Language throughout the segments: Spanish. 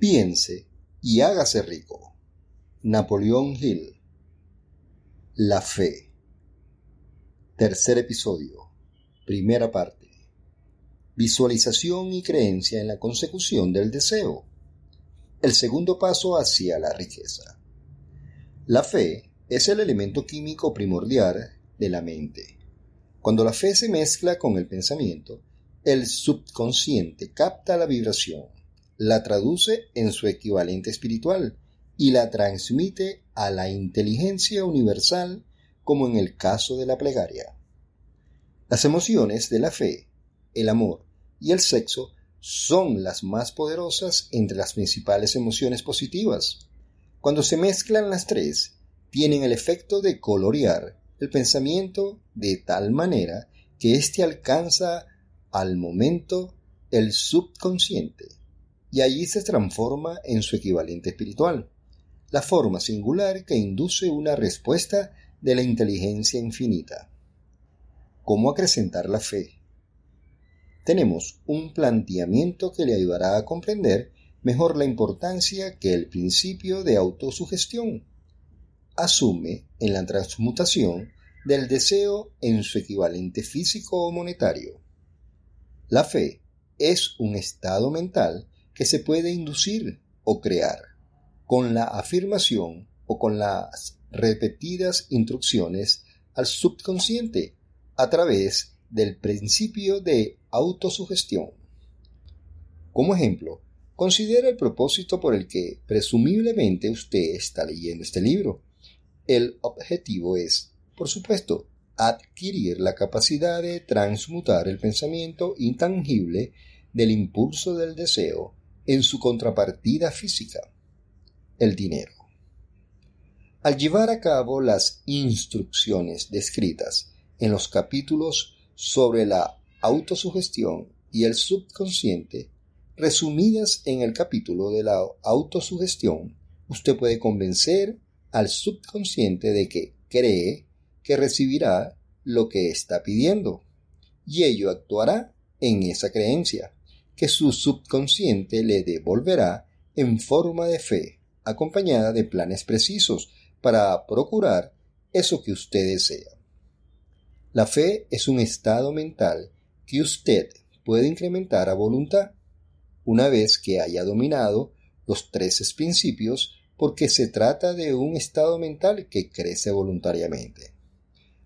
Piense y hágase rico. Napoleón Hill. La fe. Tercer episodio. Primera parte. Visualización y creencia en la consecución del deseo. El segundo paso hacia la riqueza. La fe es el elemento químico primordial de la mente. Cuando la fe se mezcla con el pensamiento, el subconsciente capta la vibración la traduce en su equivalente espiritual y la transmite a la inteligencia universal como en el caso de la plegaria. Las emociones de la fe, el amor y el sexo son las más poderosas entre las principales emociones positivas. Cuando se mezclan las tres, tienen el efecto de colorear el pensamiento de tal manera que éste alcanza al momento el subconsciente y allí se transforma en su equivalente espiritual, la forma singular que induce una respuesta de la inteligencia infinita. ¿Cómo acrecentar la fe? Tenemos un planteamiento que le ayudará a comprender mejor la importancia que el principio de autosugestión asume en la transmutación del deseo en su equivalente físico o monetario. La fe es un estado mental que se puede inducir o crear con la afirmación o con las repetidas instrucciones al subconsciente a través del principio de autosugestión. Como ejemplo, considera el propósito por el que presumiblemente usted está leyendo este libro. El objetivo es, por supuesto, adquirir la capacidad de transmutar el pensamiento intangible del impulso del deseo en su contrapartida física, el dinero. Al llevar a cabo las instrucciones descritas en los capítulos sobre la autosugestión y el subconsciente, resumidas en el capítulo de la autosugestión, usted puede convencer al subconsciente de que cree que recibirá lo que está pidiendo, y ello actuará en esa creencia que su subconsciente le devolverá en forma de fe, acompañada de planes precisos para procurar eso que usted desea. La fe es un estado mental que usted puede incrementar a voluntad una vez que haya dominado los tres principios porque se trata de un estado mental que crece voluntariamente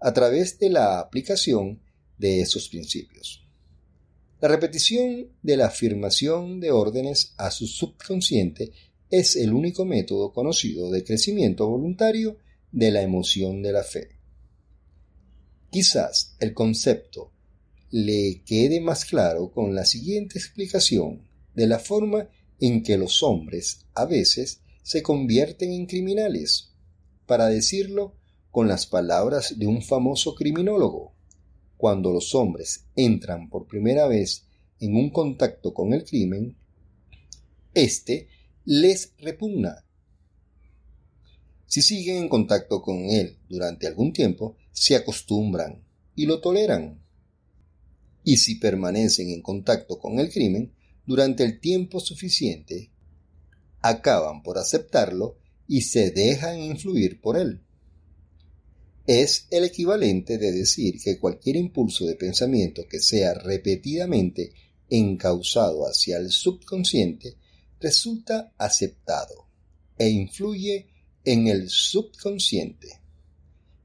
a través de la aplicación de esos principios. La repetición de la afirmación de órdenes a su subconsciente es el único método conocido de crecimiento voluntario de la emoción de la fe. Quizás el concepto le quede más claro con la siguiente explicación de la forma en que los hombres a veces se convierten en criminales, para decirlo con las palabras de un famoso criminólogo cuando los hombres entran por primera vez en un contacto con el crimen, éste les repugna. Si siguen en contacto con él durante algún tiempo, se acostumbran y lo toleran. Y si permanecen en contacto con el crimen durante el tiempo suficiente, acaban por aceptarlo y se dejan influir por él es el equivalente de decir que cualquier impulso de pensamiento que sea repetidamente encausado hacia el subconsciente resulta aceptado e influye en el subconsciente,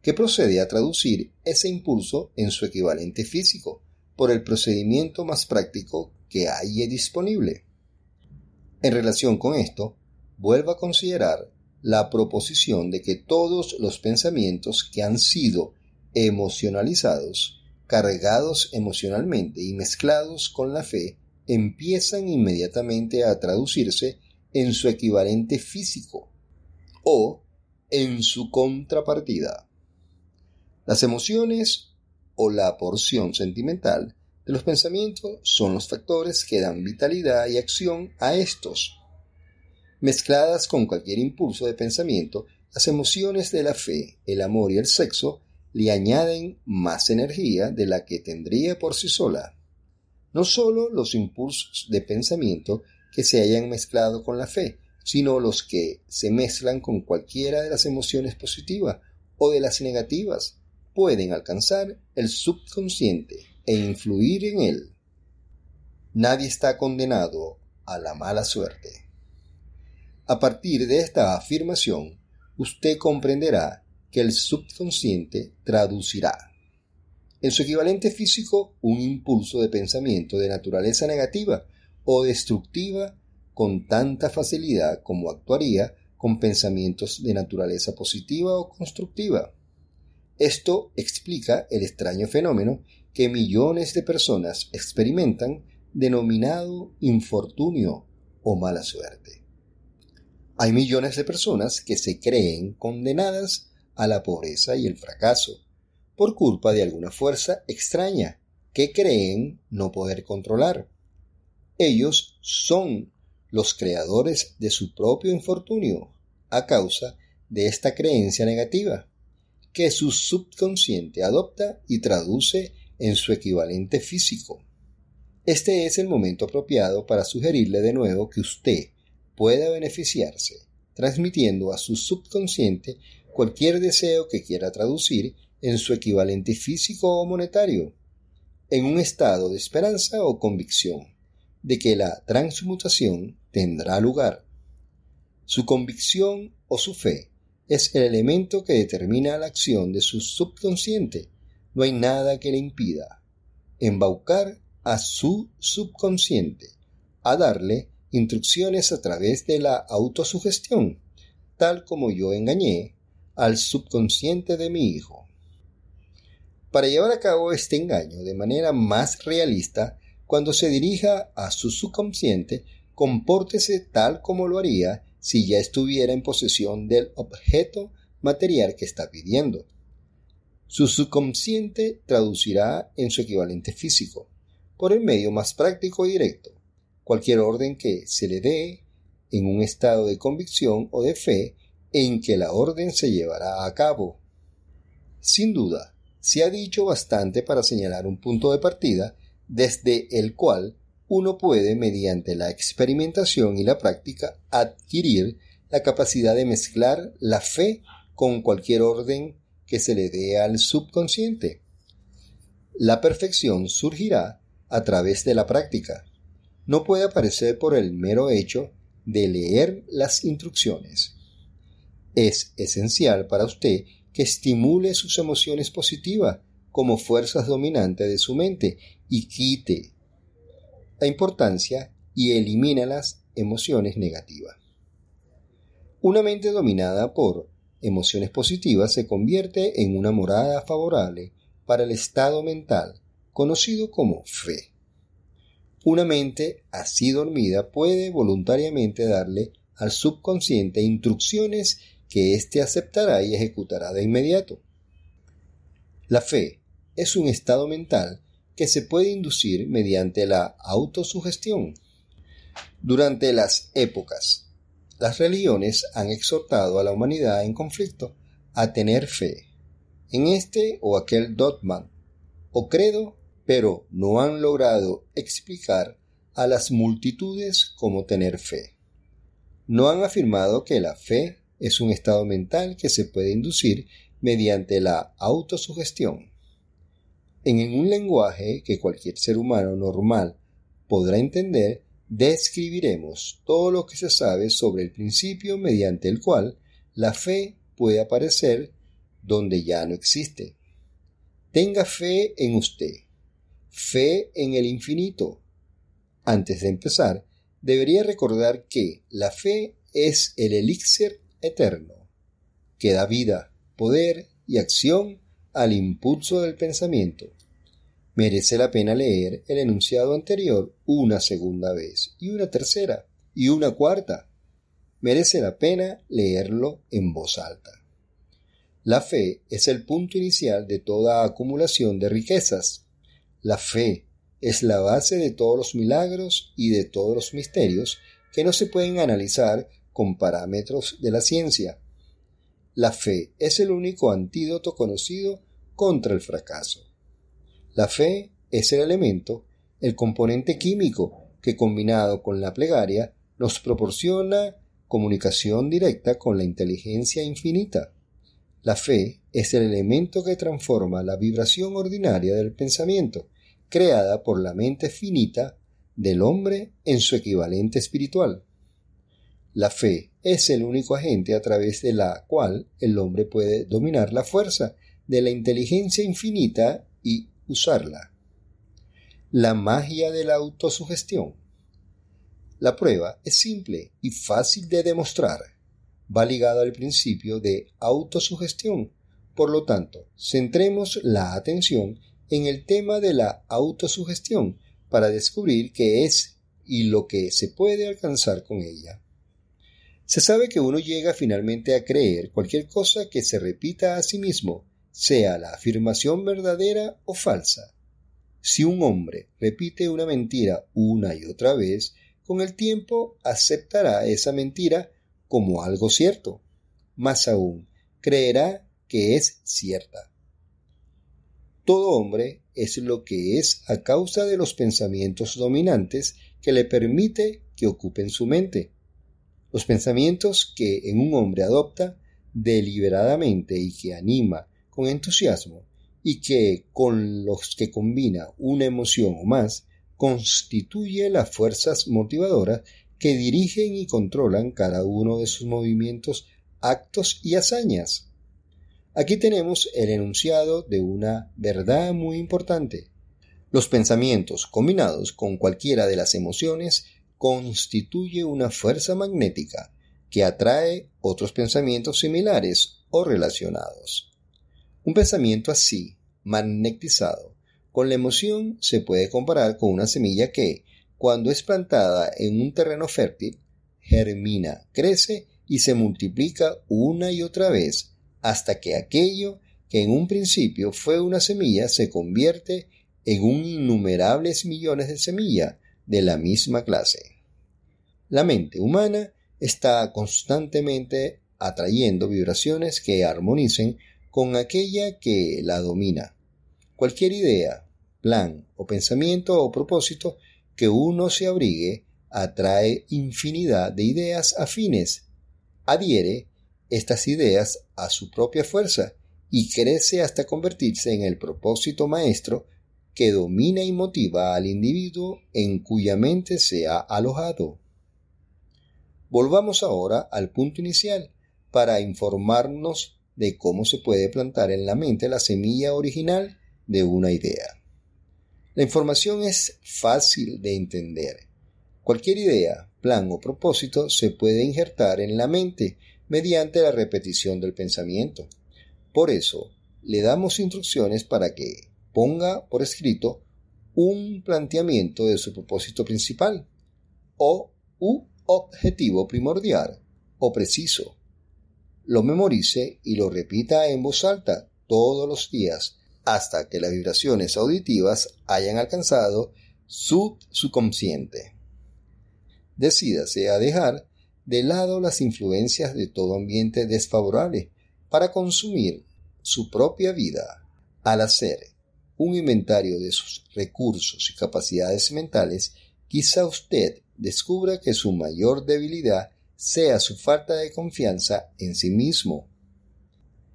que procede a traducir ese impulso en su equivalente físico por el procedimiento más práctico que haya disponible. En relación con esto, vuelva a considerar la proposición de que todos los pensamientos que han sido emocionalizados, cargados emocionalmente y mezclados con la fe, empiezan inmediatamente a traducirse en su equivalente físico o en su contrapartida. Las emociones o la porción sentimental de los pensamientos son los factores que dan vitalidad y acción a estos Mezcladas con cualquier impulso de pensamiento, las emociones de la fe, el amor y el sexo le añaden más energía de la que tendría por sí sola. No solo los impulsos de pensamiento que se hayan mezclado con la fe, sino los que se mezclan con cualquiera de las emociones positivas o de las negativas, pueden alcanzar el subconsciente e influir en él. Nadie está condenado a la mala suerte. A partir de esta afirmación, usted comprenderá que el subconsciente traducirá en su equivalente físico un impulso de pensamiento de naturaleza negativa o destructiva con tanta facilidad como actuaría con pensamientos de naturaleza positiva o constructiva. Esto explica el extraño fenómeno que millones de personas experimentan denominado infortunio o mala suerte. Hay millones de personas que se creen condenadas a la pobreza y el fracaso por culpa de alguna fuerza extraña que creen no poder controlar. Ellos son los creadores de su propio infortunio a causa de esta creencia negativa que su subconsciente adopta y traduce en su equivalente físico. Este es el momento apropiado para sugerirle de nuevo que usted pueda beneficiarse, transmitiendo a su subconsciente cualquier deseo que quiera traducir en su equivalente físico o monetario, en un estado de esperanza o convicción de que la transmutación tendrá lugar. Su convicción o su fe es el elemento que determina la acción de su subconsciente. No hay nada que le impida embaucar a su subconsciente a darle instrucciones a través de la autosugestión, tal como yo engañé al subconsciente de mi hijo. Para llevar a cabo este engaño de manera más realista, cuando se dirija a su subconsciente, compórtese tal como lo haría si ya estuviera en posesión del objeto material que está pidiendo. Su subconsciente traducirá en su equivalente físico, por el medio más práctico y directo, cualquier orden que se le dé en un estado de convicción o de fe en que la orden se llevará a cabo. Sin duda, se ha dicho bastante para señalar un punto de partida desde el cual uno puede, mediante la experimentación y la práctica, adquirir la capacidad de mezclar la fe con cualquier orden que se le dé al subconsciente. La perfección surgirá a través de la práctica. No puede aparecer por el mero hecho de leer las instrucciones. Es esencial para usted que estimule sus emociones positivas como fuerzas dominantes de su mente y quite la importancia y elimina las emociones negativas. Una mente dominada por emociones positivas se convierte en una morada favorable para el estado mental conocido como fe. Una mente así dormida puede voluntariamente darle al subconsciente instrucciones que éste aceptará y ejecutará de inmediato. La fe es un estado mental que se puede inducir mediante la autosugestión. Durante las épocas, las religiones han exhortado a la humanidad en conflicto a tener fe en este o aquel dogma o credo, pero no han logrado explicar a las multitudes cómo tener fe. No han afirmado que la fe es un estado mental que se puede inducir mediante la autosugestión. En un lenguaje que cualquier ser humano normal podrá entender, describiremos todo lo que se sabe sobre el principio mediante el cual la fe puede aparecer donde ya no existe. Tenga fe en usted, fe en el infinito. Antes de empezar, debería recordar que la fe es el elixir eterno, que da vida, poder y acción al impulso del pensamiento. Merece la pena leer el enunciado anterior una segunda vez, y una tercera, y una cuarta. Merece la pena leerlo en voz alta. La fe es el punto inicial de toda acumulación de riquezas. La fe es la base de todos los milagros y de todos los misterios que no se pueden analizar con parámetros de la ciencia. La fe es el único antídoto conocido contra el fracaso. La fe es el elemento, el componente químico que combinado con la plegaria nos proporciona comunicación directa con la inteligencia infinita. La fe es el elemento que transforma la vibración ordinaria del pensamiento, creada por la mente finita del hombre en su equivalente espiritual. La fe es el único agente a través de la cual el hombre puede dominar la fuerza de la inteligencia infinita y usarla. La magia de la autosugestión. La prueba es simple y fácil de demostrar. Va ligada al principio de autosugestión. Por lo tanto, centremos la atención en el tema de la autosugestión para descubrir qué es y lo que se puede alcanzar con ella. Se sabe que uno llega finalmente a creer cualquier cosa que se repita a sí mismo, sea la afirmación verdadera o falsa. Si un hombre repite una mentira una y otra vez, con el tiempo aceptará esa mentira como algo cierto. Más aún, creerá que es cierta. Todo hombre es lo que es a causa de los pensamientos dominantes que le permite que ocupen su mente. Los pensamientos que en un hombre adopta deliberadamente y que anima con entusiasmo y que con los que combina una emoción o más constituye las fuerzas motivadoras que dirigen y controlan cada uno de sus movimientos, actos y hazañas. Aquí tenemos el enunciado de una verdad muy importante. Los pensamientos combinados con cualquiera de las emociones constituye una fuerza magnética que atrae otros pensamientos similares o relacionados. Un pensamiento así, magnetizado, con la emoción se puede comparar con una semilla que, cuando es plantada en un terreno fértil, germina, crece y se multiplica una y otra vez hasta que aquello que en un principio fue una semilla se convierte en un innumerables millones de semillas de la misma clase. La mente humana está constantemente atrayendo vibraciones que armonicen con aquella que la domina. Cualquier idea, plan o pensamiento o propósito que uno se abrigue atrae infinidad de ideas afines, adhiere estas ideas a su propia fuerza y crece hasta convertirse en el propósito maestro que domina y motiva al individuo en cuya mente se ha alojado. Volvamos ahora al punto inicial para informarnos de cómo se puede plantar en la mente la semilla original de una idea. La información es fácil de entender. Cualquier idea, plan o propósito se puede injertar en la mente mediante la repetición del pensamiento. Por eso, le damos instrucciones para que ponga por escrito un planteamiento de su propósito principal o u objetivo primordial o preciso. Lo memorice y lo repita en voz alta todos los días hasta que las vibraciones auditivas hayan alcanzado su subconsciente. Decídase a dejar de lado las influencias de todo ambiente desfavorable para consumir su propia vida. Al hacer un inventario de sus recursos y capacidades mentales, quizá usted descubra que su mayor debilidad sea su falta de confianza en sí mismo.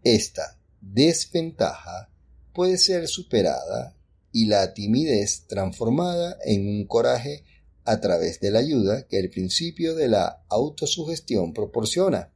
Esta desventaja puede ser superada y la timidez transformada en un coraje a través de la ayuda que el principio de la autosugestión proporciona.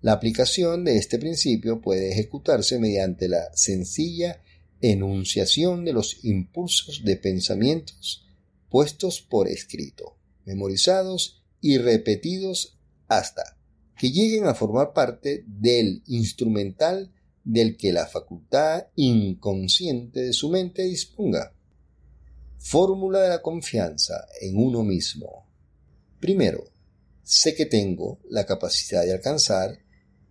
La aplicación de este principio puede ejecutarse mediante la sencilla enunciación de los impulsos de pensamientos puestos por escrito, memorizados y repetidos hasta que lleguen a formar parte del instrumental del que la facultad inconsciente de su mente disponga. Fórmula de la confianza en uno mismo. Primero, sé que tengo la capacidad de alcanzar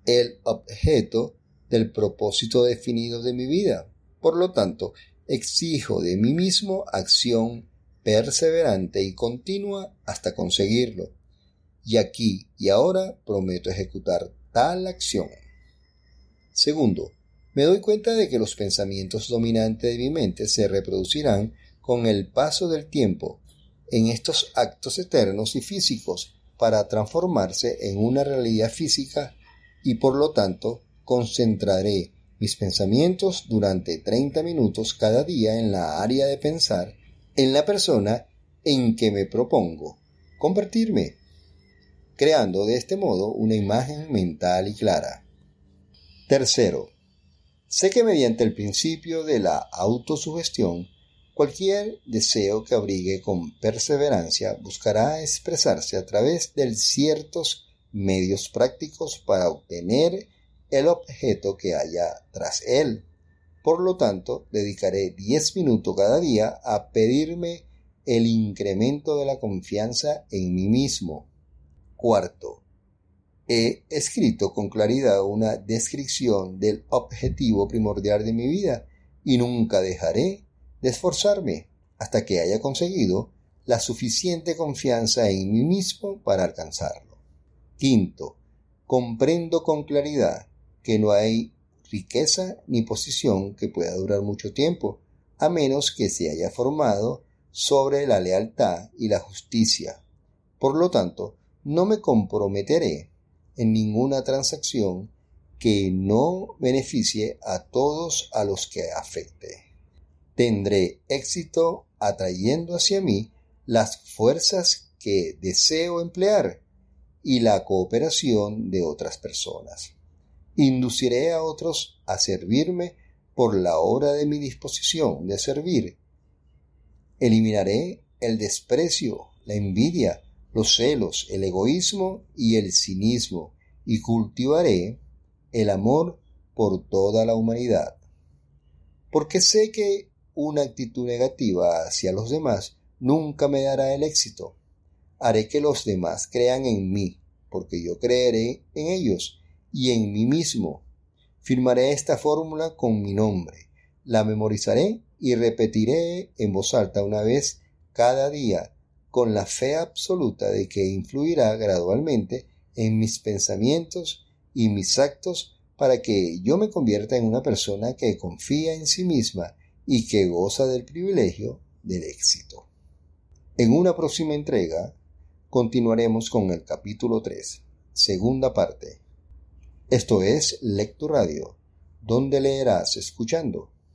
el objeto del propósito definido de mi vida. Por lo tanto, exijo de mí mismo acción perseverante y continua hasta conseguirlo. Y aquí y ahora prometo ejecutar tal acción. Segundo, me doy cuenta de que los pensamientos dominantes de mi mente se reproducirán con el paso del tiempo en estos actos eternos y físicos para transformarse en una realidad física y por lo tanto concentraré mis pensamientos durante 30 minutos cada día en la área de pensar en la persona en que me propongo convertirme, creando de este modo una imagen mental y clara. Tercero, sé que mediante el principio de la autosugestión, cualquier deseo que abrigue con perseverancia buscará expresarse a través de ciertos medios prácticos para obtener el objeto que haya tras él. Por lo tanto, dedicaré 10 minutos cada día a pedirme el incremento de la confianza en mí mismo. Cuarto, he escrito con claridad una descripción del objetivo primordial de mi vida y nunca dejaré esforzarme hasta que haya conseguido la suficiente confianza en mí mismo para alcanzarlo. Quinto, comprendo con claridad que no hay riqueza ni posición que pueda durar mucho tiempo, a menos que se haya formado sobre la lealtad y la justicia. Por lo tanto, no me comprometeré en ninguna transacción que no beneficie a todos a los que afecte. Tendré éxito atrayendo hacia mí las fuerzas que deseo emplear y la cooperación de otras personas. Induciré a otros a servirme por la hora de mi disposición de servir. Eliminaré el desprecio, la envidia, los celos, el egoísmo y el cinismo, y cultivaré el amor por toda la humanidad. Porque sé que una actitud negativa hacia los demás nunca me dará el éxito. Haré que los demás crean en mí, porque yo creeré en ellos y en mí mismo. Firmaré esta fórmula con mi nombre, la memorizaré y repetiré en voz alta una vez cada día, con la fe absoluta de que influirá gradualmente en mis pensamientos y mis actos para que yo me convierta en una persona que confía en sí misma y que goza del privilegio del éxito. En una próxima entrega continuaremos con el capítulo 3, segunda parte esto es Lecto Radio, donde leerás escuchando